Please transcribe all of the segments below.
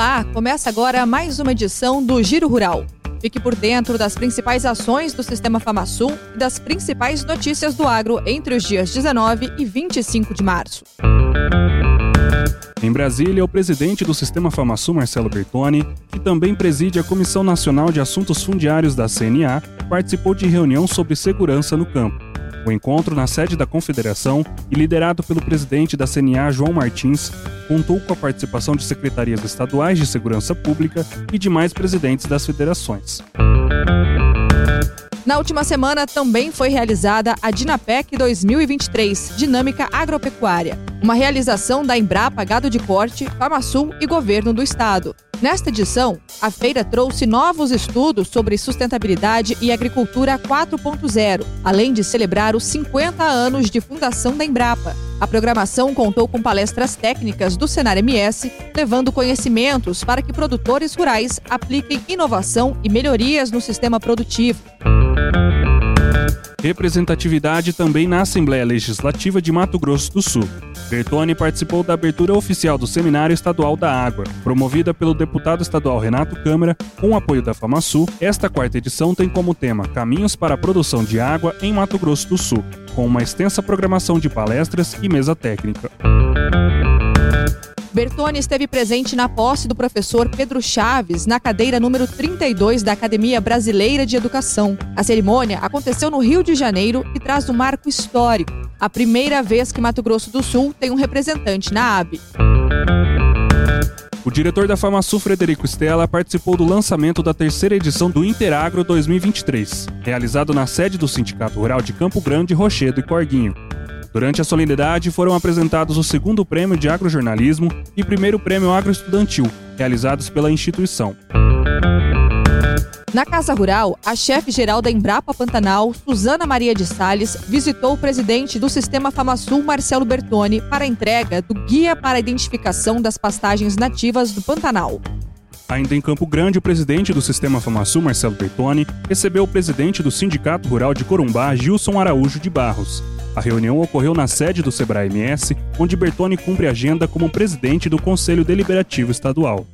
Olá, começa agora mais uma edição do Giro Rural. Fique por dentro das principais ações do Sistema FamaSul e das principais notícias do agro entre os dias 19 e 25 de março. Em Brasília, o presidente do Sistema FamaSul, Marcelo Bertoni, que também preside a Comissão Nacional de Assuntos Fundiários da CNA, participou de reunião sobre segurança no campo. O encontro na sede da Confederação e liderado pelo presidente da CNA, João Martins, contou com a participação de secretarias estaduais de segurança pública e demais presidentes das federações. Na última semana também foi realizada a Dinapec 2023, Dinâmica Agropecuária, uma realização da Embrapa Gado de Corte, FamaSul e Governo do Estado. Nesta edição, a feira trouxe novos estudos sobre sustentabilidade e agricultura 4.0, além de celebrar os 50 anos de fundação da Embrapa. A programação contou com palestras técnicas do Senar MS, levando conhecimentos para que produtores rurais apliquem inovação e melhorias no sistema produtivo. Representatividade também na Assembleia Legislativa de Mato Grosso do Sul. Bertone participou da abertura oficial do Seminário Estadual da Água, promovida pelo deputado estadual Renato Câmara, com apoio da FamaSul. Esta quarta edição tem como tema Caminhos para a Produção de Água em Mato Grosso do Sul, com uma extensa programação de palestras e mesa técnica. Bertone esteve presente na posse do professor Pedro Chaves na cadeira número 32 da Academia Brasileira de Educação. A cerimônia aconteceu no Rio de Janeiro e traz um marco histórico, a primeira vez que Mato Grosso do Sul tem um representante na AB. O diretor da FamaSul, Frederico Stella, participou do lançamento da terceira edição do Interagro 2023, realizado na sede do Sindicato Rural de Campo Grande, Rochedo e Corguinho. Durante a solenidade foram apresentados o segundo prêmio de agrojornalismo e primeiro prêmio agroestudantil, realizados pela instituição. Na Casa Rural, a chefe-geral da Embrapa Pantanal, Suzana Maria de Sales, visitou o presidente do Sistema FamaSul, Marcelo Bertoni, para a entrega do Guia para a Identificação das Pastagens Nativas do Pantanal. Ainda em Campo Grande, o presidente do Sistema FamaSul, Marcelo Bertoni, recebeu o presidente do Sindicato Rural de Corumbá, Gilson Araújo de Barros. A reunião ocorreu na sede do Sebrae MS, onde Bertoni cumpre agenda como presidente do Conselho Deliberativo Estadual.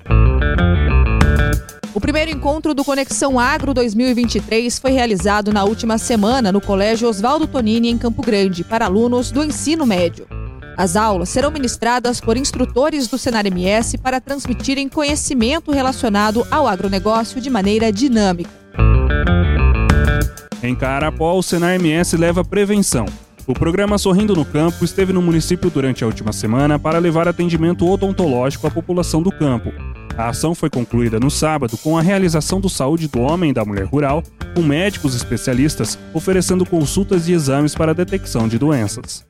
O primeiro encontro do Conexão Agro 2023 foi realizado na última semana no Colégio Oswaldo Tonini, em Campo Grande, para alunos do ensino médio. As aulas serão ministradas por instrutores do Senar MS para transmitirem conhecimento relacionado ao agronegócio de maneira dinâmica. Em Carapó, o Senar MS leva prevenção. O programa Sorrindo no Campo esteve no município durante a última semana para levar atendimento odontológico à população do campo. A ação foi concluída no sábado com a realização do Saúde do Homem e da Mulher Rural, com médicos especialistas oferecendo consultas e exames para a detecção de doenças.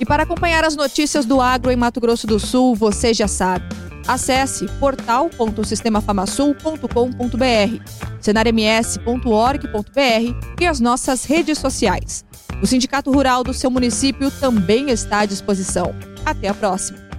E para acompanhar as notícias do agro em Mato Grosso do Sul, você já sabe. Acesse portal.sistemafamasul.com.br, cenarms.org.br e as nossas redes sociais. O Sindicato Rural do seu município também está à disposição. Até a próxima!